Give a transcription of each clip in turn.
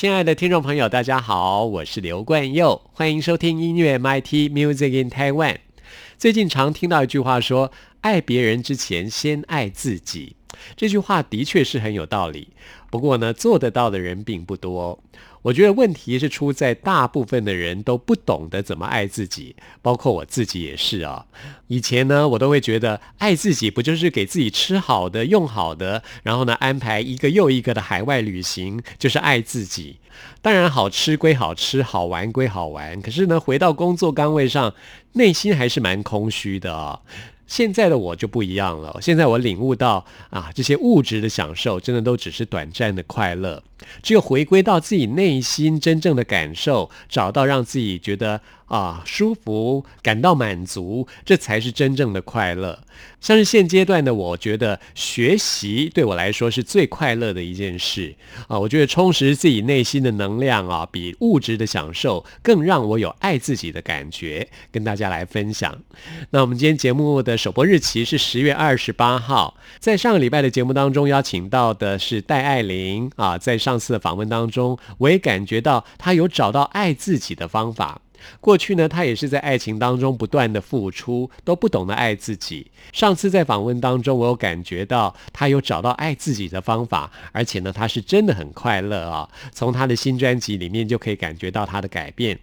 亲爱的听众朋友，大家好，我是刘冠佑，欢迎收听音乐 MIT Music in Taiwan。最近常听到一句话说：“爱别人之前，先爱自己。”这句话的确是很有道理，不过呢，做得到的人并不多。我觉得问题是出在大部分的人都不懂得怎么爱自己，包括我自己也是啊。以前呢，我都会觉得爱自己不就是给自己吃好的、用好的，然后呢安排一个又一个的海外旅行，就是爱自己。当然，好吃归好吃，好玩归好玩，可是呢，回到工作岗位上，内心还是蛮空虚的啊。现在的我就不一样了。现在我领悟到啊，这些物质的享受真的都只是短暂的快乐。只有回归到自己内心真正的感受，找到让自己觉得啊舒服、感到满足，这才是真正的快乐。像是现阶段的我，觉得学习对我来说是最快乐的一件事啊。我觉得充实自己内心的能量啊，比物质的享受更让我有爱自己的感觉。跟大家来分享。那我们今天节目的首播日期是十月二十八号，在上个礼拜的节目当中邀请到的是戴爱玲啊，在上次的访问当中，我也感觉到她有找到爱自己的方法。过去呢，他也是在爱情当中不断的付出，都不懂得爱自己。上次在访问当中，我有感觉到他有找到爱自己的方法，而且呢，他是真的很快乐啊。从他的新专辑里面就可以感觉到他的改变。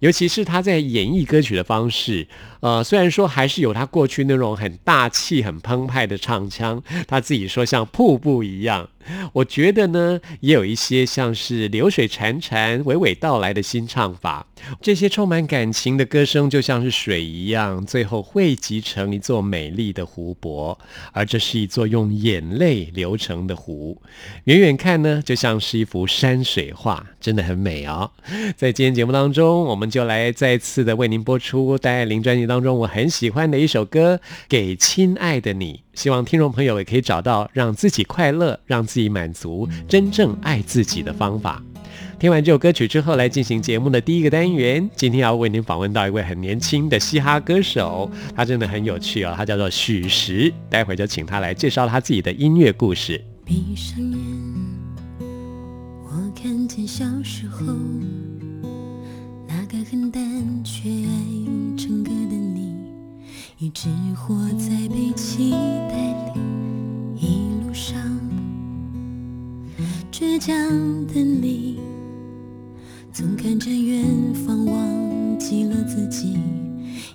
尤其是他在演绎歌曲的方式，呃，虽然说还是有他过去那种很大气、很澎湃的唱腔，他自己说像瀑布一样。我觉得呢，也有一些像是流水潺潺、娓娓道来的新唱法。这些充满感情的歌声，就像是水一样，最后汇集成一座美丽的湖泊。而这是一座用眼泪流成的湖，远远看呢，就像是一幅山水画，真的很美哦。在今天节目当中。我们就来再次的为您播出戴爱玲专辑当中我很喜欢的一首歌《给亲爱的你》，希望听众朋友也可以找到让自己快乐、让自己满足、真正爱自己的方法。听完这首歌曲之后，来进行节目的第一个单元。今天要为您访问到一位很年轻的嘻哈歌手，他真的很有趣哦，他叫做许石。待会儿就请他来介绍他自己的音乐故事。闭上眼，我看见小时候。一直活在被期待里。一路上，倔强的你，总看着远方，忘记了自己，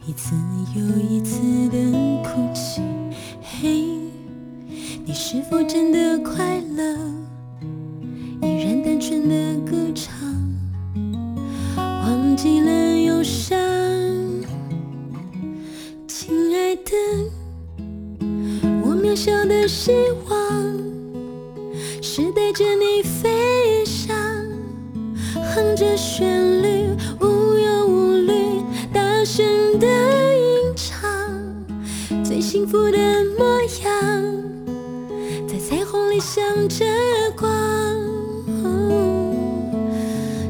一次又一次的哭泣。嘿，你是否真的快乐？依然单纯的歌唱。忘记了忧伤，亲爱的，我渺小的希望是带着你飞翔，哼着旋律，无忧无虑，大声的吟唱，最幸福的模样，在彩虹里向着光。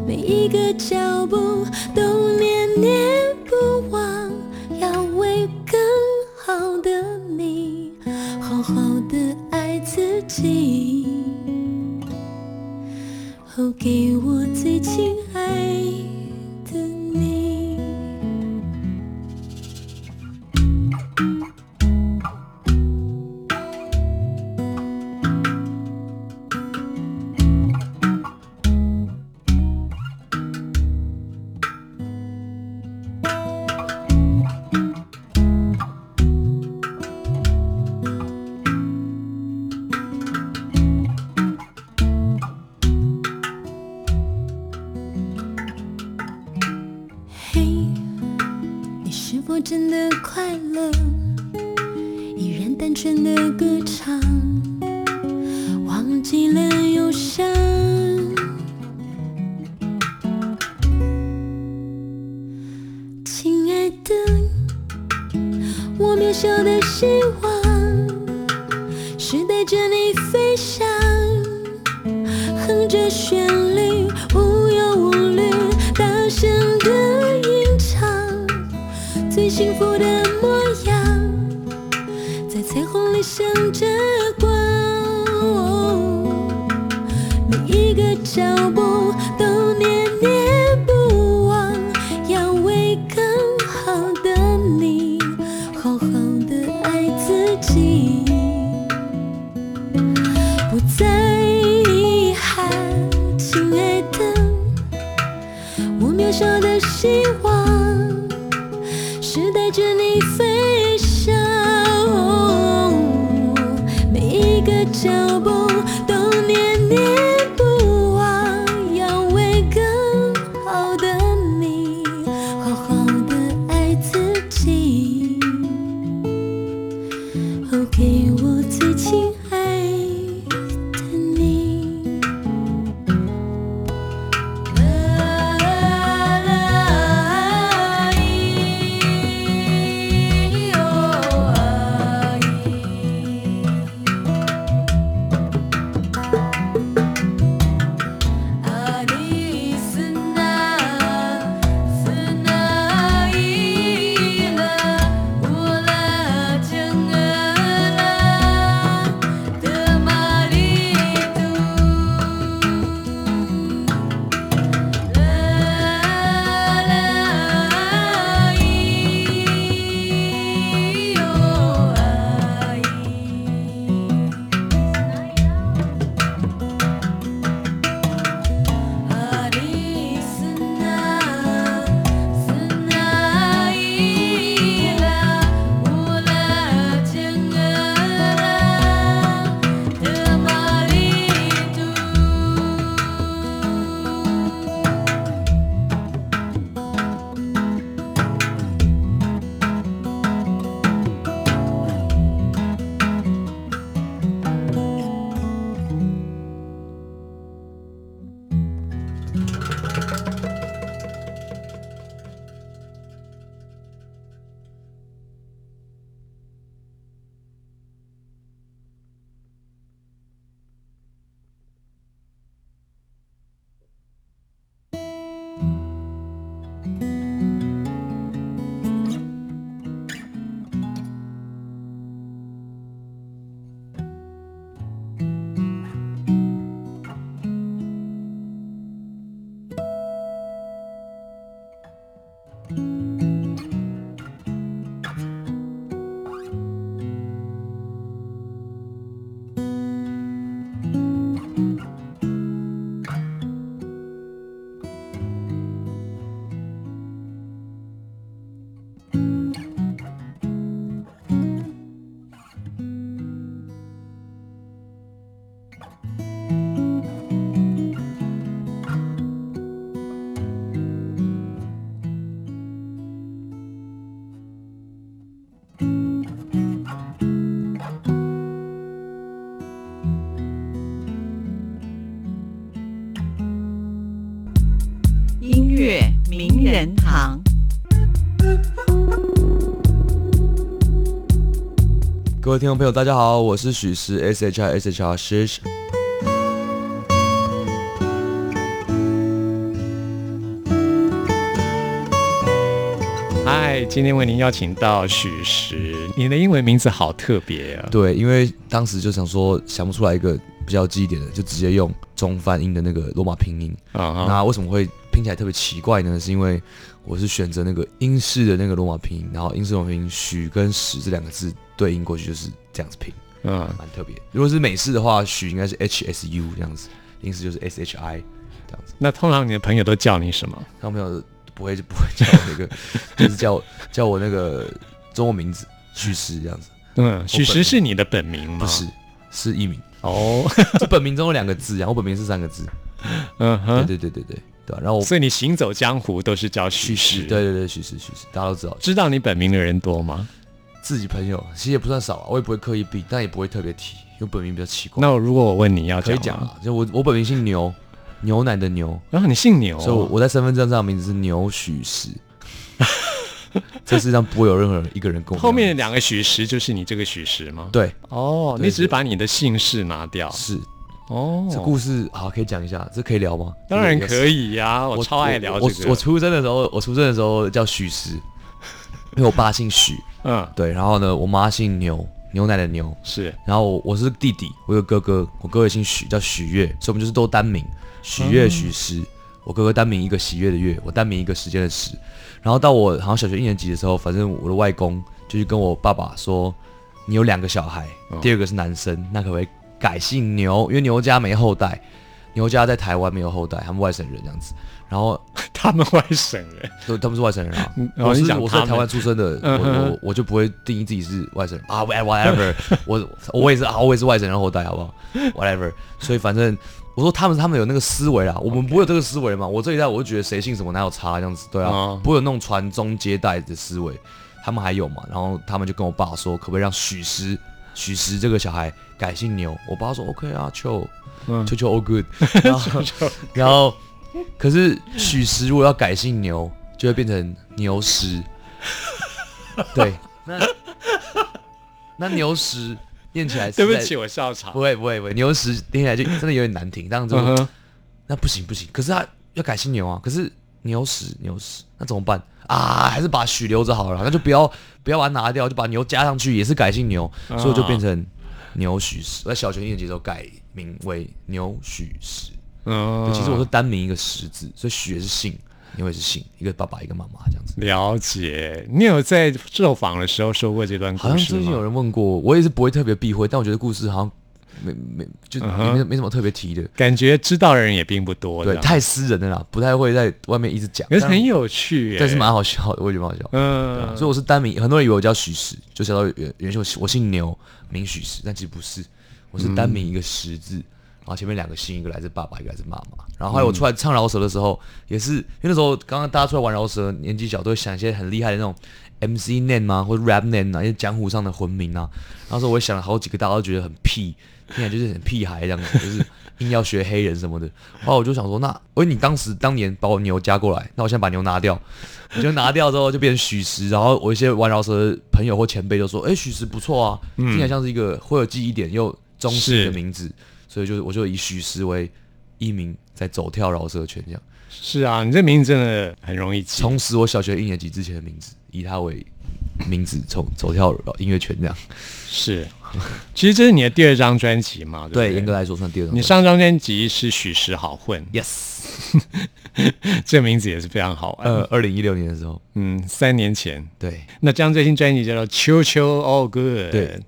每一个脚步都念念给我最亲光。每一个脚步都念念各位听众朋友，大家好，我是许石 S H I S H R 石。嗨，今天为您邀请到许石，你的英文名字好特别啊！对，因为当时就想说想不出来一个比较记忆点的，就直接用中翻英的那个罗马拼音。啊哈，那为什么会拼起来特别奇怪呢？是因为我是选择那个英式的那个罗马拼音，然后英式罗马拼音许跟石这两个字对应过去就是这样子拼，嗯，蛮特别。如果是美式的话，许应该是 H S U 这样子，英式就是 S H I 这样子。那通常你的朋友都叫你什么？他们朋友不会不会叫我那个，就是叫我叫我那个中文名字许石这样子，嗯，许石是你的本名吗？不是，是艺名。哦，这本名中有两个字，然后我本名是三个字。嗯哼，对对对对对，对吧、然后所以你行走江湖都是叫许许氏。对对对，许氏许氏，大家都知道，知道你本名的人多吗？自己朋友其实也不算少啊，我也不会刻意避，但也不会特别提，因为本名比较奇怪。那如果我问你要可以讲啊，就我我本名姓牛，牛奶的牛，然后你姓牛，所以我我在身份证上的名字是牛许石。这世上不会有任何人一个人跟我后面两个许石就是你这个许石吗？对哦，对你只是把你的姓氏拿掉。是哦，这故事好可以讲一下，这可以聊吗？当然可以呀，我超爱聊我这个。我我出生的时候，我出生的时候叫许石，因为我爸姓许，嗯对，然后呢，我妈姓牛，牛奶的牛，是然后我我是弟弟，我有个哥哥，我哥哥姓许，叫许月，所以我们就是都单名，许月、许石。我哥哥单名一个喜悦的月，我单名一个时间的时。然后到我好像小学一年级的时候，反正我的外公就去跟我爸爸说，你有两个小孩，第二个是男生，那可不可以改姓牛？因为牛家没后代，牛家在台湾没有后代，他们外省人这样子。然后 他们外省人。对，他们是外省人啊。哦我是讲我是在台湾出生的，我我我就不会定义自己是外省人啊，whatever，我我也是啊，我也是外省人后代，好不好？whatever，所以反正我说他们他们有那个思维啦，我们不会有这个思维嘛。我这一代我就觉得谁姓什么哪有差这样子，对啊哦，不会有那种传宗接代的思维，他们还有嘛。然后他们就跟我爸说，可不可以让许石许石这个小孩改姓牛？我爸说 OK 啊，秋嗯秋秋 all good，然后 然后可是许石如果要改姓牛，就会变成牛石。对，那那牛石念起来对不起，我笑场不。会不会不会，牛石念起来就真的有点难听，这样子、那不行不行。可是他要改姓牛啊，可是牛石牛石那怎么办啊？还是把许留着好了，那就不要不要把它拿掉，就把牛加上去，也是改姓牛，啊所以就变成牛许石。我在小学一年级的时候改名为牛许石。嗯对，其实我是单名一个石字，所以许是姓，牛也是姓，一个爸爸一个妈妈这样子。了解。你有在受访的时候说过这段好故事好像最近有？人问过我，我也是不会特别避讳，但我觉得故事好像没没就嗯没没什么特别提的。感觉知道的人也并不多。对，太私人的啦，不太会在外面一直讲。可是很有趣耶。但是蛮好笑的，我也觉得蛮好笑。嗯，所以我是单名，很多人以为我叫许石，就想到原原先我我姓牛，名许石，但其实不是，我是单名一个石字，然后前面两个姓，一个来自爸爸，一个来自妈妈。然后我出来唱饶舌的时候，也是因为那时候刚刚大家出来玩饶舌，年纪小都会想一些很厉害的那种 MC name 啊，或者 rap name 啊，一些江湖上的魂名啊。然后说我也想了好几个，大家都觉得很屁，听起来就是很屁孩这样子，就是硬要学黑人什么的。后来我就想说，那因为你当时当年把我牛加过来，那我现在把牛拿掉，我就拿掉之后就变成许石，然后我一些玩饶舌的朋友或前辈就说，哎、许石不错啊，听起来像是一个会有记忆点又中实的名字，所以就我就以许石为艺名在走跳饶舌圈这样，是啊，你这名字真的很容易记。重拾我小学一年级之前的名字，以他为名字从走跳音乐圈这样。是，其实这是你的第二张专辑嘛？对严格来说算第二张。你上张专辑是许石好混，Yes，这个名字也是非常好玩。呃，二零一六年的时候，嗯，三年前，对，那这张最新专辑叫做《秋秋 All Good》。对，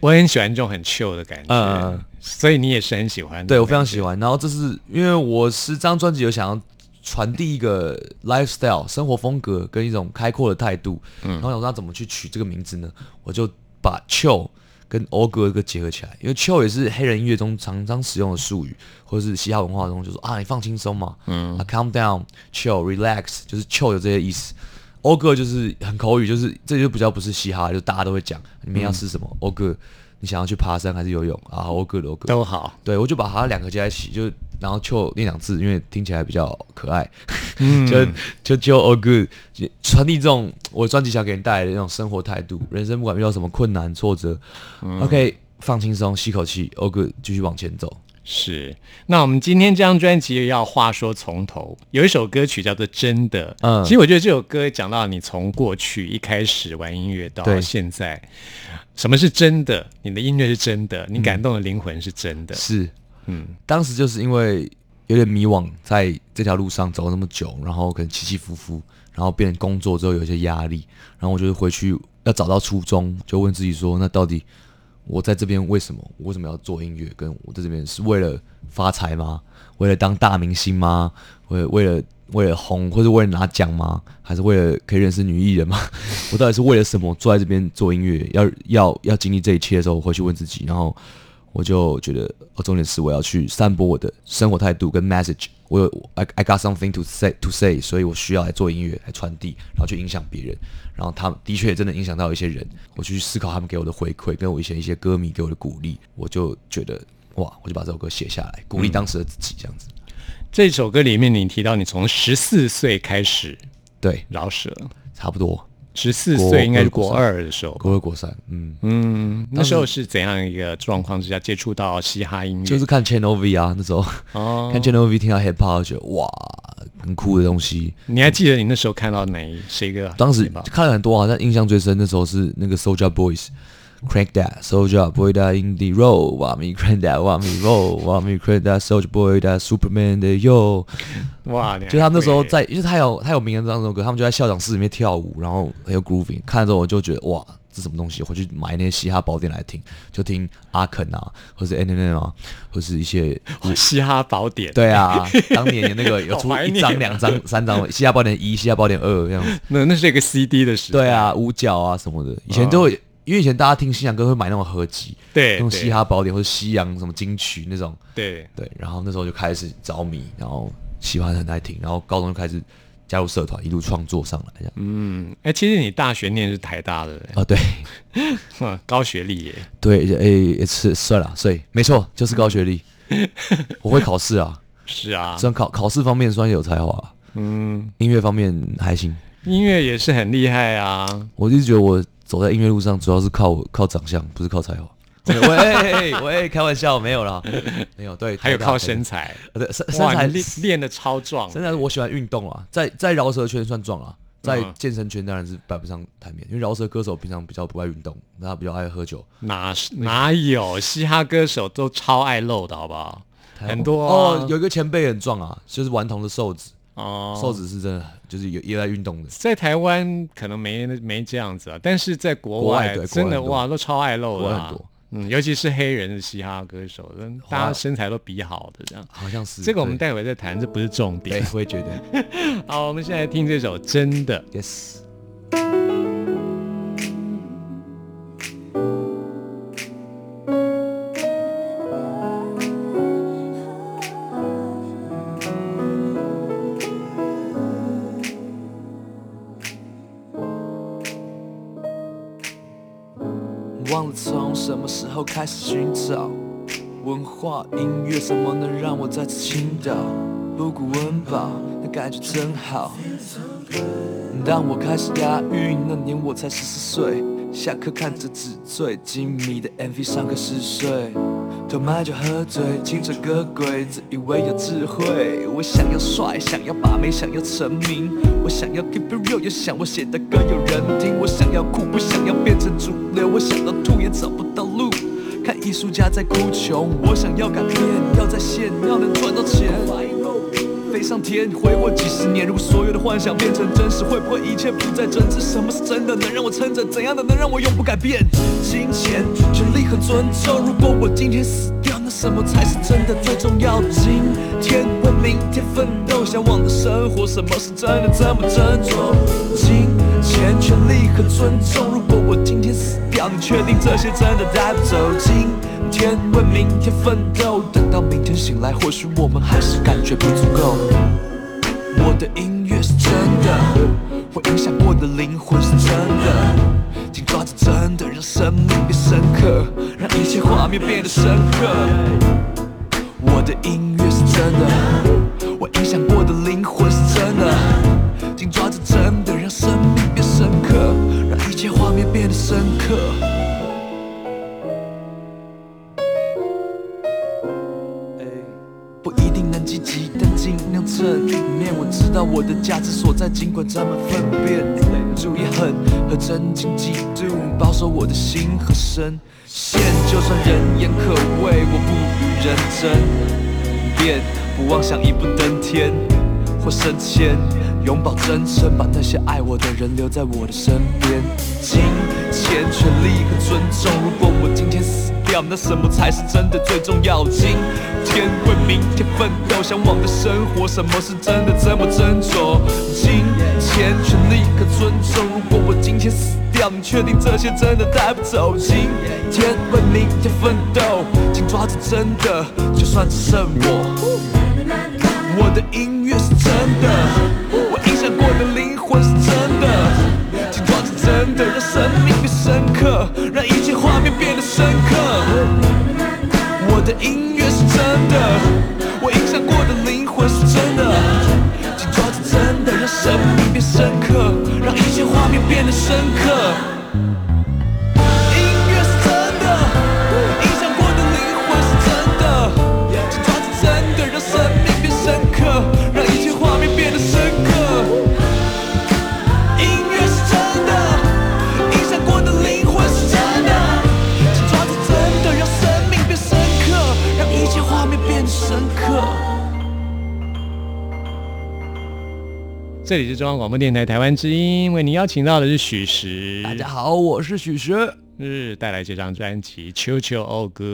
我很喜欢这种很 chill 的感觉，所以你也是很喜欢。对我非常喜欢。然后这是因为我十张专辑有想要传递一个 lifestyle 生活风格跟一种开阔的态度，嗯，然后想说怎么去取这个名字呢？我就把 chill 跟 Ogle 这个结合起来，因为 chill 也是黑人音乐中常常使用的术语，或者是嘻哈文化中就说啊你放轻松嘛，嗯，啊 calm down chill relax 就是 chill 有这些意思。欧歌就是很口语，就是这就比较不是嘻哈，就大家都会讲。你们要吃什么？欧歌，你想要去爬山还是游泳啊？？All good，都好。对，我就把它两个加在一起，就然后就那两字，因为听起来比较可爱，嗯 就就就 all good，就传递这种我专辑想给你带来的那种生活态度，人生不管遇到什么困难挫折、o 嗯 k 放轻松，吸口气，all good，继续往前走。是，那我们今天这张专辑要话说从头，有一首歌曲叫做《真的》。嗯其实我觉得这首歌讲到你从过去一开始玩音乐到现在，什么是真的？你的音乐是真的，你感动的灵魂是真的。是，嗯，当时就是因为有点迷惘，在这条路上走了那么久，然后可能起起伏伏，然后变成工作之后有一些压力，然后我就回去要找到初衷，就问自己说，那到底我在这边为什么？我为什么要做音乐？跟我在这边是为了发财吗？为了当大明星吗？为为了为了红，或者为了拿奖吗？还是为了可以认识女艺人吗？我到底是为了什么坐在这边做音乐？要要要经历这一切的时候，我回去问自己，然后我就觉得，哦，重点是我要去散播我的生活态度跟 message。我有 I I got something to say to say，所以我需要来做音乐来传递，然后去影响别人。然后他们的确也真的影响到一些人，我就去思考他们给我的回馈，跟我以前一些歌迷给我的鼓励，我就觉得哇，我就把这首歌写下来，鼓励当时的自己，这样子。这首歌里面你提到你从十四岁开始对，饶舌，差不多。十四国岁应该是国二的时候吧，国二国三，嗯，嗯，那时候是怎样一个状况之下接触到嘻哈音乐？就是看 Channel V 啊，那时候、哦，看 Channel V 听到 hip hop，觉得哇，很酷的东西。你还记得你那时候看到哪一谁个？当时？看了很多啊，但印象最深那时候是那个 Soldier Boys。Crank that, soldier boy that in the road. Want me crank that, want me roll. Want me crank that, soldier boy that Superman 的 yo。哇，就他们那时候在，因为他有他有名人这首歌，他们就在校长室里面跳舞，然后很有 grooving。看了之后我就觉得哇，这什么东西？回去买那些嘻哈宝典来听，就听阿肯啊，或是 N N N 啊，或是一些 嘻哈宝典，对啊，当年那个有出一张、两张、三张《嘻哈宝典一》《嘻哈宝典二》这样子。那那是一个 CD 的时代，对啊，五角啊什么的，以前都会，因为以前大家听西洋歌会买那种合集，对，那种嘻哈宝典或者西洋什么金曲那种，对，对，然后那时候就开始着迷，然后喜欢很爱听，然后高中就开始加入社团，一路创作上来这样。嗯，哎，其实你大学念的是台大的，啊，对。哼 高学历耶，对，诶，是算了，所以没错，就是高学历，我会考试啊，是啊，虽然考考试方面算有才华，嗯，音乐方面还行。音乐也是很厉害啊，我一直觉得我走在音乐路上，主要是靠我靠长相，不是靠才华。喂喂，开玩笑，没有啦，没有。对，还有靠身，材，对身身，材你练练的超壮，身材我喜欢运动啊，在在饶舌圈算壮啊，在嗯健身圈当然是摆不上台面，因为饶舌歌手平常比较不爱运动，他比较爱喝酒。哪哪有嘻哈歌手都超爱露的好不好？很多啊哦，有一个前辈很壮啊，就是顽童的瘦子，哦，瘦子是真的就是有也在运动的。在台湾可能没没这样子啊，但是在国国外真的哇，都超爱露的。嗯，尤其是黑人的嘻哈歌手，嗯大家身材都比好的这样。好像是这个我们待会再谈，这不是重点。，对我也觉得 好，我们现在听这首《真的》。yes。开始寻找文化音乐，什么能让我再次倾倒？五谷温饱，那感觉真好。当我开始押韵那年，我才十四岁。下课看着纸醉金迷的 MV，上课嗜睡。偷买酒喝醉，轻着歌鬼，自以为有智慧。我想要帅，想要把妹，想要成名。我想要 keep it real，又想我写的歌有人听。我想要酷，不想要变成主流。我想要吐，也找不到路。看艺术家在哭穷，我想要改变，要在线，要能赚到钱。飞上天，回我几十年。如果所有的幻想变成真实，会不会一切不再真挚？什么是真的能让我撑着？怎样的能让我永不改变？金钱、权力和尊重。如果我今天死掉，那什么才是真的最重要？今天为明天奋斗，向往的生活，什么是真的？怎么斟酌？金钱、权力和尊重。如果我今天死掉，你确定这些真的带不走？今天为明天奋斗，等到明天醒来，或许我们还是感觉不足够。我的音乐是真的，会影响我的灵魂是真的，紧抓着真的，让生命变深刻，让一切画面变得深刻。我的音乐是真的，我影响过的灵魂是真的，紧抓着正面。我知道我的价值所在，尽管沾满粪便。注意恨和真情嫉妒，保守我的心和身线。就算人言可畏，我不与人争辩，不妄想一步登天或升迁。永葆真诚，把那些爱我的人留在我的身边。金钱、权力和尊重，如果我今天死掉，那什么才是真的最重要？今天为明天奋斗，向往的生活，什么是真的这么斟酌？金钱、权力和尊重，如果我今天死掉，你确定这些真的带不走？今天为明天奋斗，紧抓着真的，就算只剩我。我的音乐是真的，我影响过的灵魂是真的，紧抓着真的，让生命变深刻，让一切画面变得深刻。我的音乐是真的，想过的灵魂是真的，紧抓着真的，让生命变深刻，让一切画面变得深刻。这里是中央广播电台台湾之音，为您邀请到的是许石，大家好，我是许石。是带来这张专辑《秋秋 All Good》。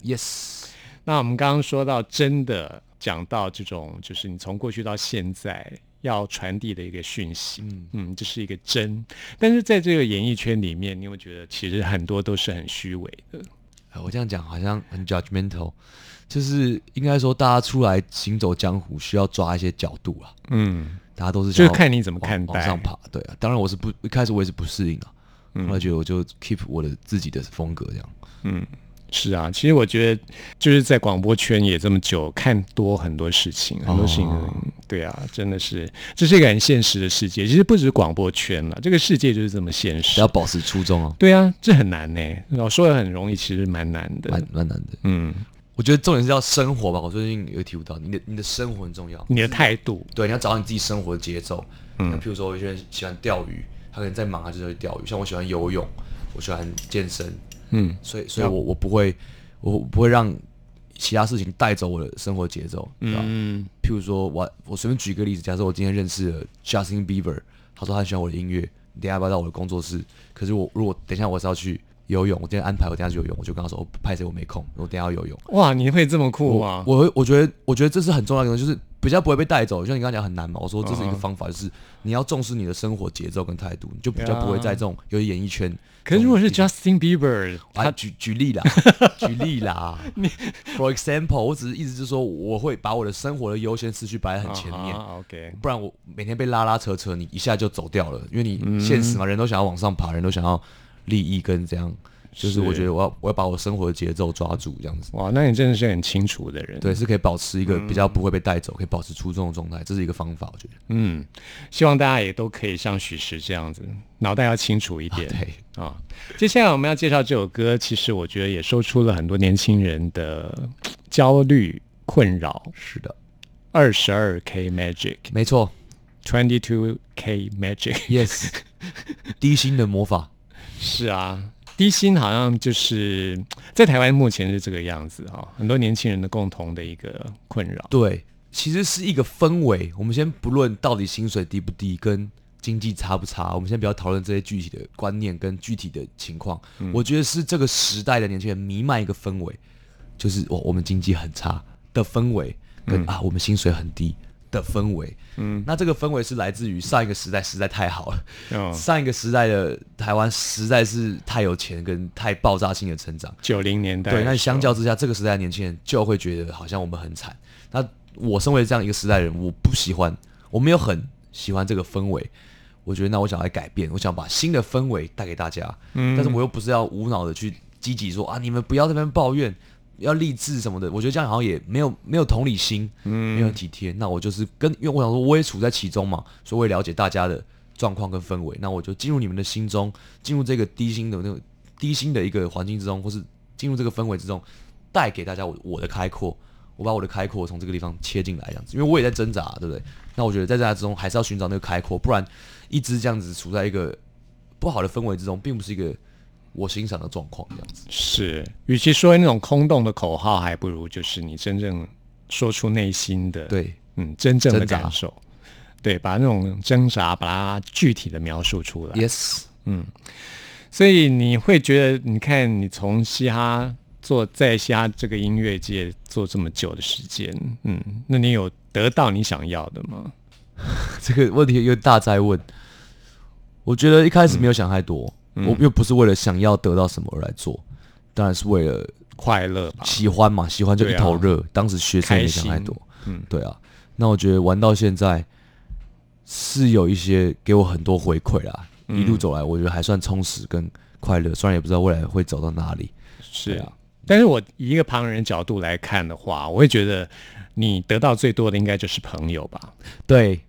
Yes，那我们刚刚说到，真的讲到这种，就是你从过去到现在要传递的一个讯息，嗯嗯，这是一个真。但是在这个演艺圈里面，你有没有觉得其实很多都是很虚伪的？哎我这样讲好像很 judgmental，就是应该说大家出来行走江湖需要抓一些角度啊，嗯，大家都是就是看你怎么看待往上爬，对啊，当然我是不一开始我也是不适应啊，后来觉得我就 keep 我的自己的风格这样。嗯是啊，其实我觉得就是在广播圈也这么久，看多很多事情，很多事情，哦对啊，真的是这是一个很现实的世界。其实不止是广播圈了，这个世界就是这么现实要。保持初衷哦，对啊，这很难呢。我说的很容易，其实蛮难的。蛮蛮难的。嗯，我觉得重点是要生活吧，我最近有体悟到，你的你的生活很重要。你的态度，对，你要找到你自己生活的节奏。嗯，譬如说，有些人喜欢钓鱼，他可能在忙，他就是会钓鱼。像我喜欢游泳，我喜欢健身，嗯，所以所以我我不会，我不会让其他事情带走我的生活节奏，对吧？嗯，譬如说我我随便举一个例子，假设我今天认识了 Justin Bieber，他说他很喜欢我的音乐，你等下要不要到我的工作室？可是我如果等一下我是要去游泳，我今天安排我等下去游泳，我就跟他说，哦拍谁我没空，我等下要游泳。哇，你会这么酷吗？我会我觉得我觉得这是很重要的就是比较不会被带走。就像你刚刚讲很难嘛，我说这是一个嗯方法，就是你要重视你的生活节奏跟态度，你就比较不会在这种尤其演艺圈。可是如果是 Justin Bieber，他他举举例啦，举例啦。For example，我只是意思就是说，我会把我的生活的优先次序摆在很前面，啊 OK，不然我每天被拉拉扯扯，你一下就走掉了，因为你嗯现实嘛，人都想要往上爬，人都想要利益跟这样，就是是我觉得我要我要把我生活的节奏抓住，这样子。哇，那你真的是很清楚的人。对，是可以保持一个比较不会被带走，可以保持初衷的状态，这是一个方法，我觉得。嗯，希望大家也都可以像许石这样子，脑袋要清楚一点。对，啊，接下来我们要介绍这首歌，其实我觉得也说出了很多年轻人的焦虑困扰。是的，二十二 K Magic，Twenty 没错 Two K Magic，，yes，低 薪的魔法，是啊，低薪好像就是在台湾目前是这个样子哈、很多年轻人的共同的一个困扰。对，其实是一个氛围。我们先不论到底薪水低不低，跟经济差不差，我们先不要讨论这些具体的观念跟具体的情况。我觉得是这个时代的年轻人弥漫一个氛围，就是我我们经济很差的氛围，跟、啊我们薪水很低的氛围。嗯，那这个氛围是来自于上一个时代实在太好了。嗯，上一个时代的台湾实在是太有钱跟太爆炸性的成长，九零年代对，那相较之下，这个时代的年轻人就会觉得好像我们很惨。那我身为这样一个时代人，我不喜欢，我没有很喜欢这个氛围。我觉得那我想来改变，我想把新的氛围带给大家。嗯，但是我又不是要无脑的去积极说啊，你们不要在那边抱怨，要励志什么的。我觉得这样好像也没有没有同理心，嗯，没有体贴。那我就是跟，因为我想说我也处在其中嘛，所以我也了解大家的状况跟氛围。那我就进入你们的心中，进入这个低薪的那种低薪的一个环境之中，或是进入这个氛围之中，带给大家我我的开阔。我把我的开阔从这个地方切进来，这样子，因为我也在挣扎，对不对？那我觉得在挣扎之中，还是要寻找那个开阔，不然一直这样子处在一个不好的氛围之中，并不是一个我欣赏的状况，这样子。是，与其说那种空洞的口号，还不如就是你真正说出内心的，，对，嗯，真正的感受。对，把那种挣扎，把它具体的描述出来。Yes，嗯所以你会觉得，你看你从嘻哈做在嘻哈这个音乐界做这么久的时间，嗯，那你有得到你想要的吗？这个问题又大在问。我觉得一开始没有想太多，我又不是为了想要得到什么而来做，当然是为了快乐，喜欢嘛，喜欢就一头热。当时学生也没想太多，嗯，对啊。那我觉得玩到现在是有一些给我很多回馈啦，一路走来我觉得还算充实跟快乐，虽然也不知道未来会走到哪里。是啊。但是我以一个旁人角度来看的话，我会觉得你得到最多的应该就是朋友吧。对，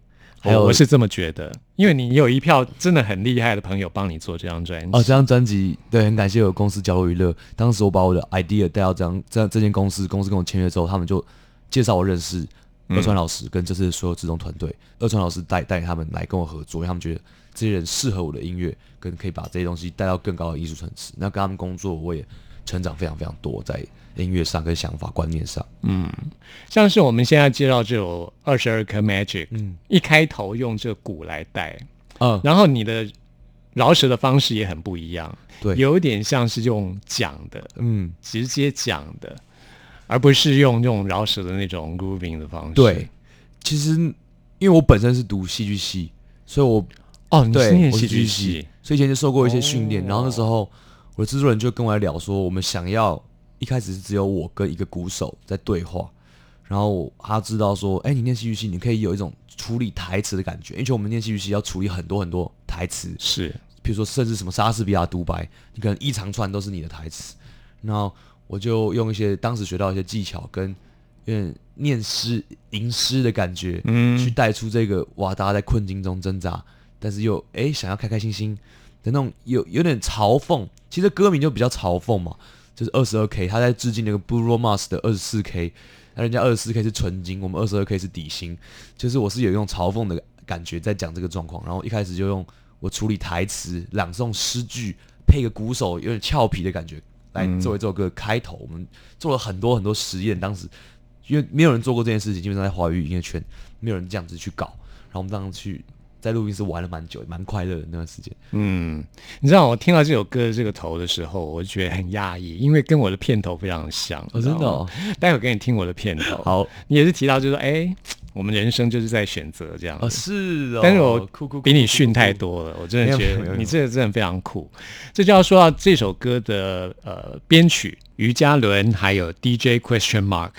还有我我是这么觉得，因为你有一票真的很厉害的朋友帮你做这张专辑。哦，这张专辑对，很感谢我公司角落娱乐。当时我把我的 idea 带到这样这样这间公司，公司跟我签约之后，他们就介绍我认识二川老师跟这次所有制作团队。二川老师带带他们来跟我合作，因为他们觉得这些人适合我的音乐，跟可以把这些东西带到更高的艺术层次。那跟他们工作，我也成长非常非常多，在音乐上跟想法观念上。嗯像是我们现在介绍这首二十二颗 Magic，嗯，一开头用这鼓来带，嗯，然后你的饶舌的方式也很不一样，对有一点像是用讲的，嗯，直接讲的，而不是用这种饶舌的那种 grooving 的方式。对，其实因为我本身是读戏剧系，所以我哦，你是对，念戏剧剧系，所以以前就受过一些训练。哦然后那时候我的制作人就跟我来聊说，我们想要一开始是只有我跟一个鼓手在对话，然后他知道说，哎、你念戏剧系，你可以有一种处理台词的感觉，因为我们念戏剧系要处理很多很多台词，是比如说甚至什么莎士比亚独白，你可能一长串都是你的台词。然后我就用一些当时学到一些技巧，跟有点念诗吟诗的感觉，嗯去带出这个哇，大家在困境中挣扎，但是又哎想要开开心心的那种，有有点嘲讽。其实歌名就比较嘲讽嘛，就是二十二 K，他在致敬那个 Bruno Mars 的二十四 K，那人家二十四 K 是纯金，我们二十二 K 是底薪，就是我是有用嘲讽的感觉在讲这个状况，然后一开始就用我处理台词、朗诵诗句，配个鼓手有点俏皮的感觉来作为这首歌开头。我们做了很多很多实验，当时因为没有人做过这件事情，基本上在华语音乐圈没有人这样子去搞，然后我们当时去在录音室玩了蛮久，蛮快乐的那段时间。嗯，你知道我听到这首歌的这个头的时候，我就觉得很讶异，因为跟我的片头非常像。哦，真的、哦，待会给你听我的片头。好，你也是提到就是说，哎，我们人生就是在选择这样。哦是哦，但是我酷酷酷比你逊太多了，我真的觉得你这个真的非常酷。这就要说到这首歌的呃编曲，于嘉伦还有 DJ Question Mark。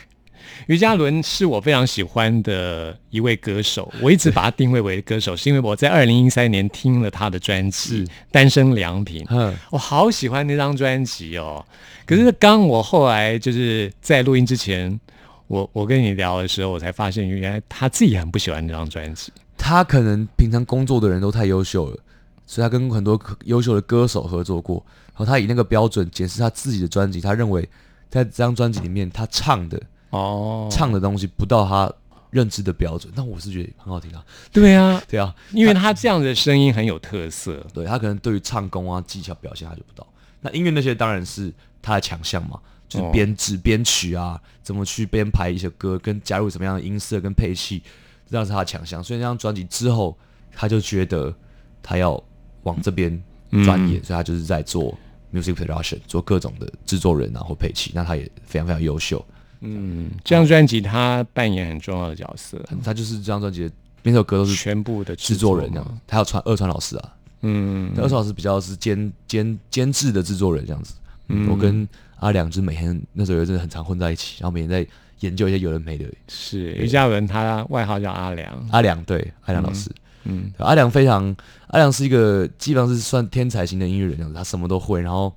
于嘉伦是我非常喜欢的一位歌手，我一直把他定位为歌手，是因为我在二零一三年听了他的专辑《单身良品》，嗯我好喜欢那张专辑哦。可是刚我后来就是在录音之前，我我跟你聊的时候，我才发现原来他自己很不喜欢那张专辑。他可能平常工作的人都太优秀了，所以他跟很多优秀的歌手合作过，然后他以那个标准检视他自己的专辑，他认为在这张专辑里面他唱的哦，唱的东西不到他认知的标准，但我是觉得很好听啊，对啊，对啊，因为他这样的声音很有特色。对他可能对于唱功啊技巧表现他就不到，那音乐那些当然是他的强项嘛，就是哦。编制、编曲啊，怎么去编排一些歌，跟加入什么样的音色跟配器，这样是他的强项。所以那张专辑之后，他就觉得他要往这边专业，所以他就是在做 music production，做各种的制作人啊或配器。那他也非常非常优秀，嗯，这张专辑他扮演很重要的角色，他就是这张专辑的每首歌都是全部的制作人这嘛样。他有川二川老师啊，嗯，二川老师比较是监监监制的制作人这样子。嗯，我跟阿良就是每天那时候有真的很常混在一起，然后每天在研究一些有人没的。是于嘉文，他外号叫阿良。阿良对阿良老师，嗯，对阿良非常阿良是一个基本上是算天才型的音乐人这样子，他什么都会，然后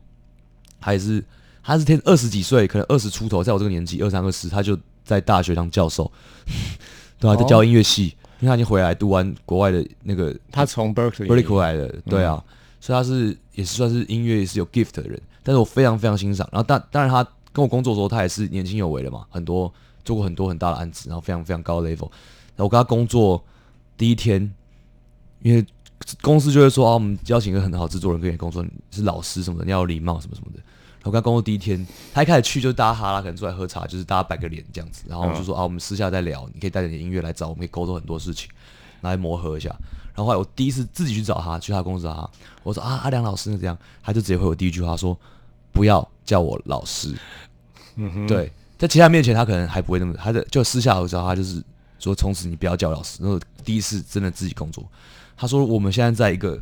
他也是他是天二十几岁，可能二十出头，在我这个年纪二三二四，他就在大学当教授，对啊，在教音乐系，因为他已经回来读完国外的那个他从 Berkeley Berkeley 回来的，对啊，所以他是也是算是音乐也是有 gift 的人，但是我非常非常欣赏。然后当当然他跟我工作的时候，他也是年轻有为的嘛，很多做过很多很大的案子，然后非常非常高的 level。然后我跟他工作第一天，因为公司就会说啊，我们邀请一个很好的制作人跟你工作，你是老师什么的，你要有礼貌什么什么的。然后跟他工作第一天，他一开始去就是大家哈拉，可能出来喝茶，就是大家摆个脸这样子，然后就说、啊，我们私下再聊，你可以带着你的音乐来找我们，可以沟通很多事情。来磨合一下。然后后来我第一次自己去找他，去他公司找他，我说啊，阿良老师是这样，他就直接回我第一句话说，不要叫我老师。对，在其他面前他可能还不会那么，他的就私下的时候他就是说，从此你不要叫我老师。然后第一次真的自己工作，他说我们现在在一个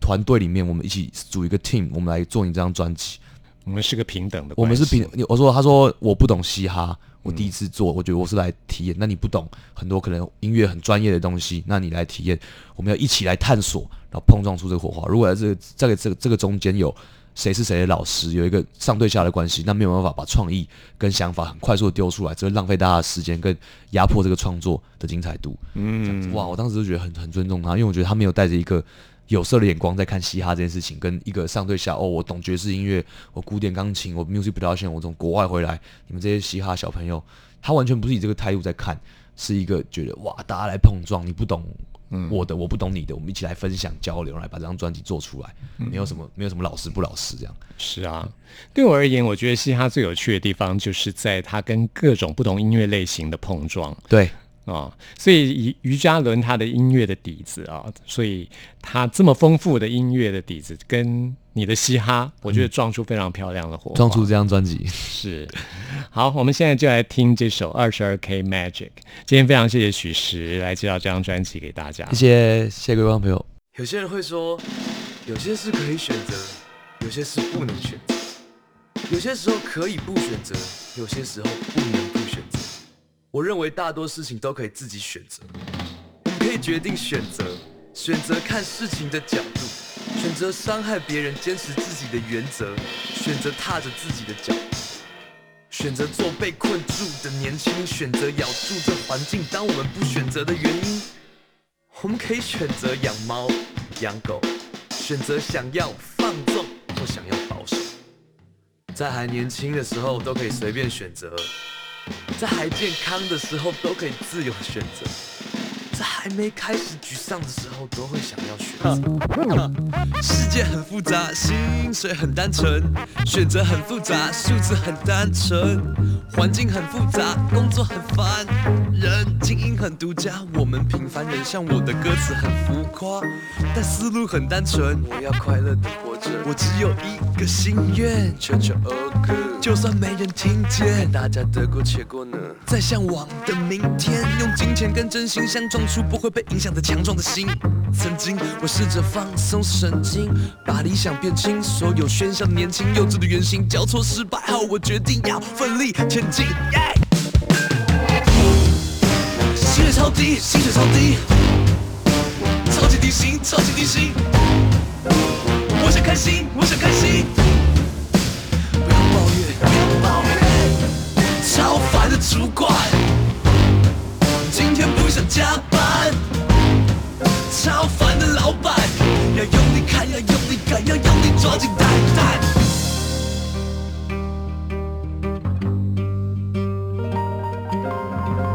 团队里面，我们一起组一个 team，我们来做你这张专辑。我们是个平等的我们是平，我说他说我不懂嘻哈，我第一次做，我觉得我是来体验。那你不懂很多可能音乐很专业的东西，那你来体验，我们要一起来探索，然后碰撞出这个火花。如果在这个这个这个这个中间有谁是谁的老师，有一个上对下的关系，那没有办法把创意跟想法很快速的丢出来，只会浪费大家的时间跟压迫这个创作的精彩度。嗯，哇，我当时就觉得很很尊重他，因为我觉得他没有带着一个。有色的眼光在看嘻哈这件事情，跟一个上对下哦，我懂爵士音乐，我古典钢琴，我 music production，我从国外回来，你们这些嘻哈小朋友，他完全不是以这个态度在看，是一个觉得哇，大家来碰撞，你不懂我的，我不懂你的，我们一起来分享交流，来把这张专辑做出来，没有什么没有什么老师不老师这样。是啊，对我而言，我觉得嘻哈最有趣的地方，就是在它跟各种不同音乐类型的碰撞。对。啊，所以以于嘉伦他的音乐的底子啊，所以他这么丰富的音乐的底子，跟你的嘻哈，我觉得撞出非常漂亮的火花，撞出这张专辑 是好。我们现在就来听这首二十二 K Magic。今天非常谢谢许石来介绍这张专辑给大家，谢谢谢谢各位观众朋友。有些人会说，有些事可以选择，有些事不能选择，有些时候可以不选择，有些时候不能。我认为大多事情都可以自己选择，我们可以决定选择，选择看事情的角度，选择伤害别人，坚持自己的原则，选择踏着自己的脚，选择做被困住的年轻，选择咬住这环境当我们不选择的原因。我们可以选择养猫、养狗，选择想要放纵或想要保守，在还年轻的时候都可以随便选择。在还健康的时候都可以自由选择，在还没开始沮丧的时候都会想要选择。世界很复杂，心水很单纯，选择很复杂，数字很单纯。环境很复杂，工作很烦人，精英很独家，我们平凡人像我的歌词很浮夸，但思路很单纯。我要快乐的活着，我只有一个心愿，求求 OK，就算没人听见，大家得过且过呢。在向往的明天，用金钱跟真心相撞出不会被影响的强壮的心。曾经我试着放松神经，把理想变轻，所有喧嚣的年轻幼稚的原型交错失败后，我决定要奋力前进。薪水超低，薪水超低，超级低薪，超级低薪。我想开心，我想开心，超烦的主管，今天不想加班，超烦的老板，要用力看，要用力赶，要用力抓紧蛋蛋。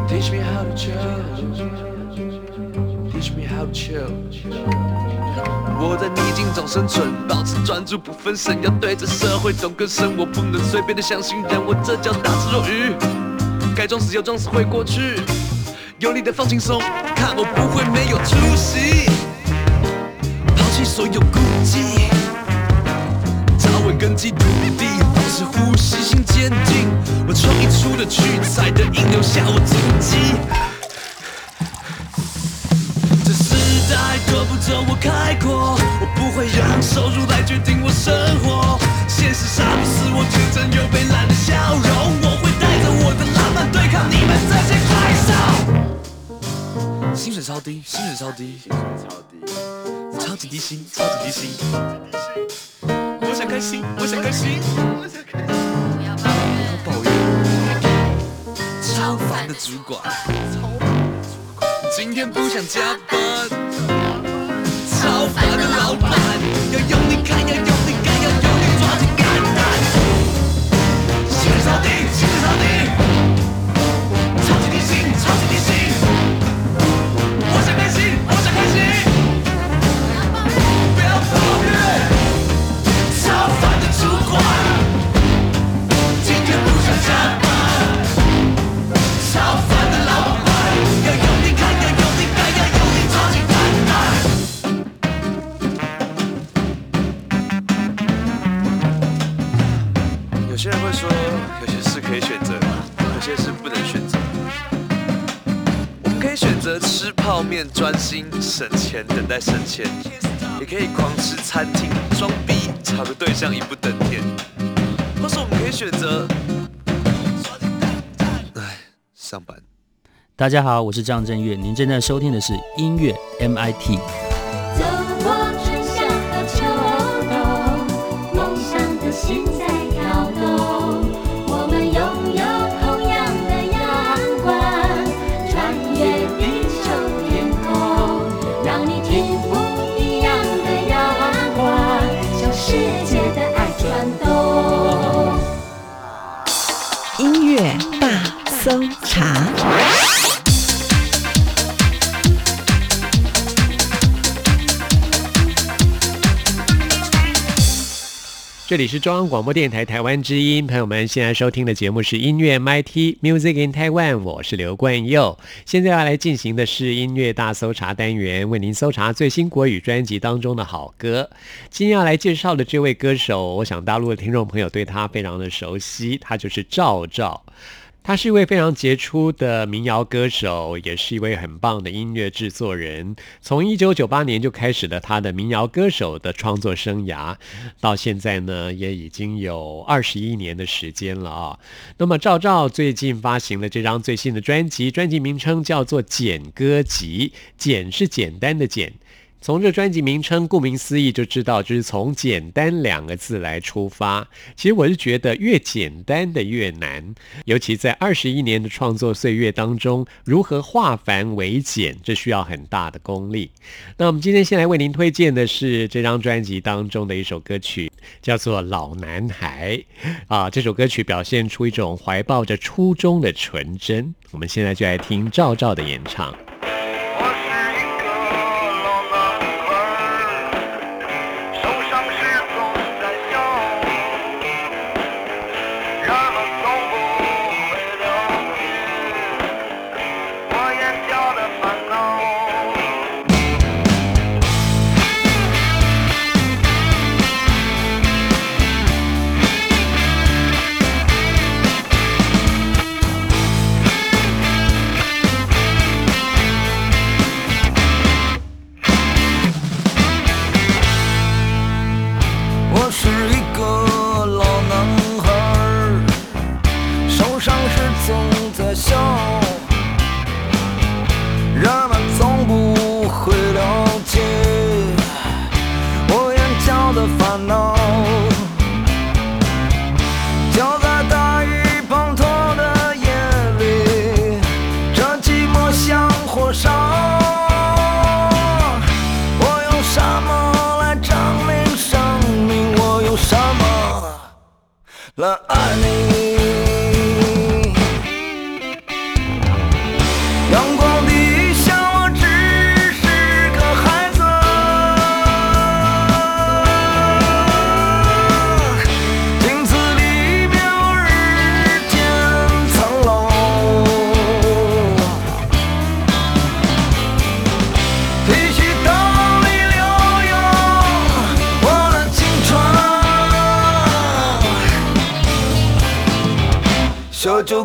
Teach me how to chill. Teach me how to chill. 我在逆境中生存，保持专注不分神，要对这社会懂更深。我不能随便的相信人，我这叫大智若愚。该装死要装死会过去，用力的放轻松，看我不会没有出息。抛弃所有顾忌，找稳根基土地，保持呼吸，心坚定。我创意出的取材的音留下我足迹。不走我开阔，我不会让收入来决定我生活。现实杀不死我天真又被懒的笑容，我会带着我的浪漫对抗你们这些怪兽。薪水超低，薪水超低，薪水超低，超级低薪，超级低薪。我想开心，我想开心，我想开心。不要抱怨，超烦的主管，今天不想加班，老板的老板，要用力看，要用力干，要用力抓紧干蛋。薪水超低，薪水超低，钱，也可以狂吃餐厅，装逼找个对象一步登天，或是我们可以选择，哎，上班。大家好，我是张震岳，您正在收听的是音乐 MIT。这里是中央广播电台台湾之音，朋友们现在收听的节目是音乐 MIT Music in Taiwan，我是刘冠佑。现在要来进行的是音乐大搜查单元，为您搜查最新国语专辑当中的好歌。今天要来介绍的这位歌手，我想大陆的听众朋友对他非常的熟悉，他就是赵照。他是一位非常杰出的民谣歌手，也是一位很棒的音乐制作人。从一九九八年就开始了他的民谣歌手的创作生涯，到现在呢，也已经有二十一年的时间了啊。那么赵照最近发行了这张最新的专辑，专辑名称叫做《简歌集》，简是简单的简。从这专辑名称，顾名思义就知道，就是从“简单”两个字来出发。其实我是觉得，越简单的越难，尤其在二十一年的创作岁月当中，如何化繁为简，这需要很大的功力。那我们今天先来为您推荐的是这张专辑当中的一首歌曲，叫做《老男孩》啊。这首歌曲表现出一种怀抱着初衷的纯真。我们现在就来听赵照的演唱。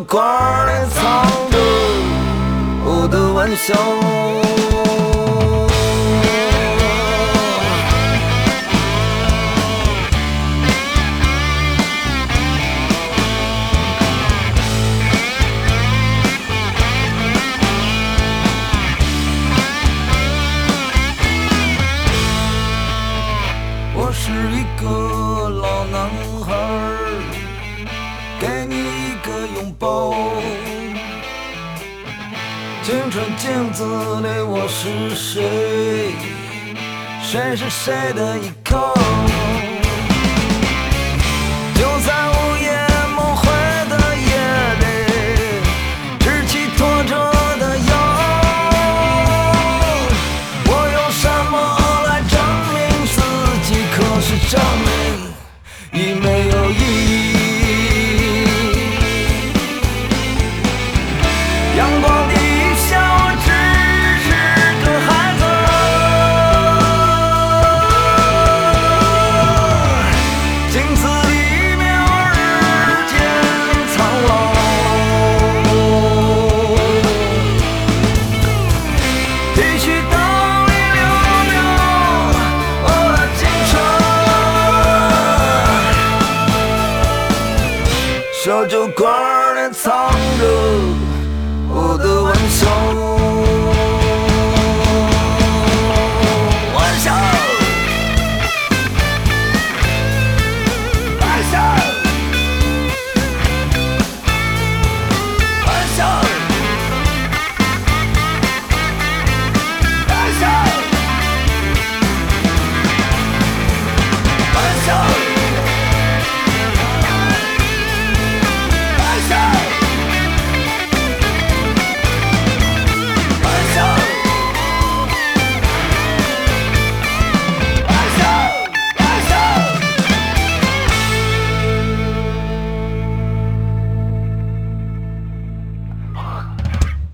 小酒馆里藏着我的玩笑。是谁？谁是谁的依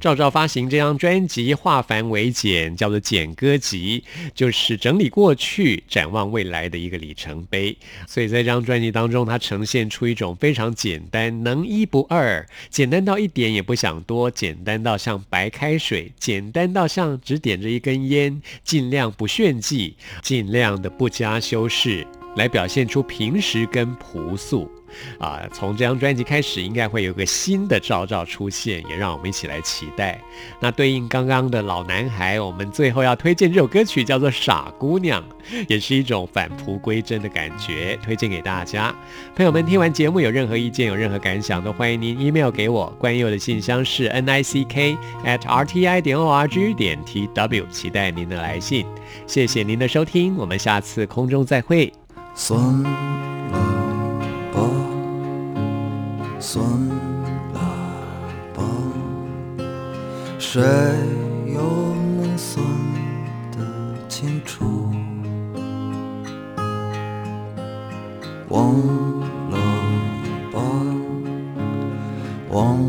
赵照发行这张专辑，化繁为简，叫做简歌集，就是整理过去、展望未来的一个里程碑。所以在这张专辑当中，它呈现出一种非常简单、能一不二，简单到一点也不想多，简单到像白开水，简单到像只点着一根烟，尽量不炫技，尽量的不加修饰。来表现出平实跟朴素，啊，从这张专辑开始，应该会有个新的照照出现，也让我们一起来期待。那对应刚刚的老男孩，我们最后要推荐这首歌曲叫做《傻姑娘》，也是一种返璞归真的感觉，推荐给大家。朋友们，听完节目有任何意见、有任何感想，都欢迎您 email 给我。关佑的信箱是 n i c k at r t i 点 o r g 点 t w，期待您的来信。谢谢您的收听，我们下次空中再会。算了吧，谁又能算得清楚？忘了吧，忘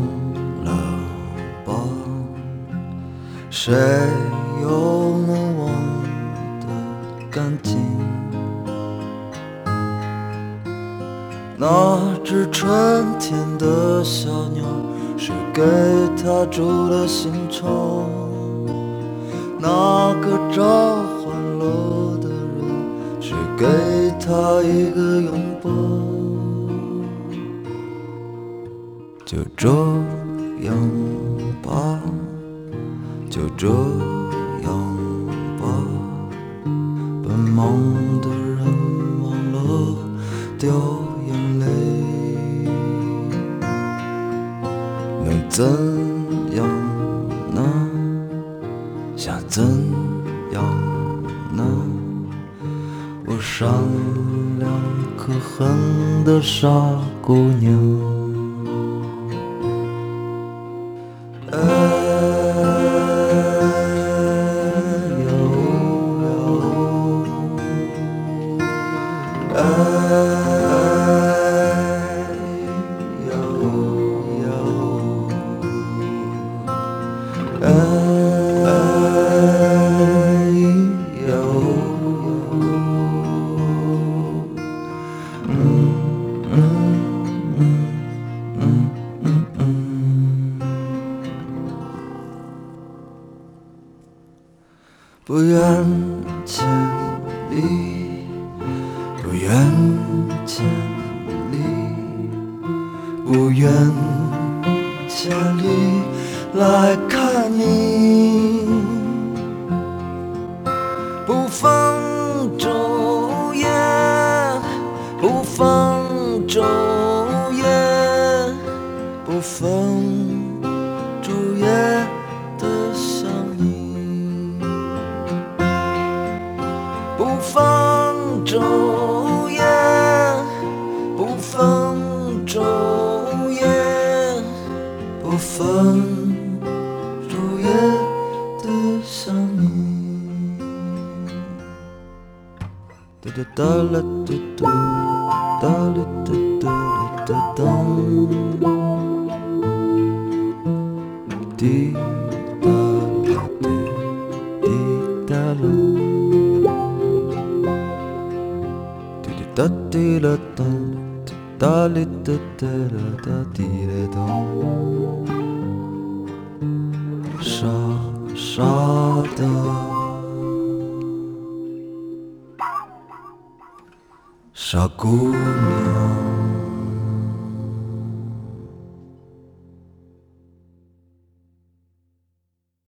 了吧，谁又能忘得干净？那只春天的小鸟，谁给它筑了新巢？那个召唤了的人，谁给他一个拥抱？就这样吧，就这样吧，奔忙的人忘了掉怎样呢？想怎样呢？我善良可恨的傻姑娘。不愿千里，不愿千里来看你。不放昼夜，不放昼 da la da da da la da da da da di da la di di da la di di da di la da da li da da da da di da da sha sha Chacune.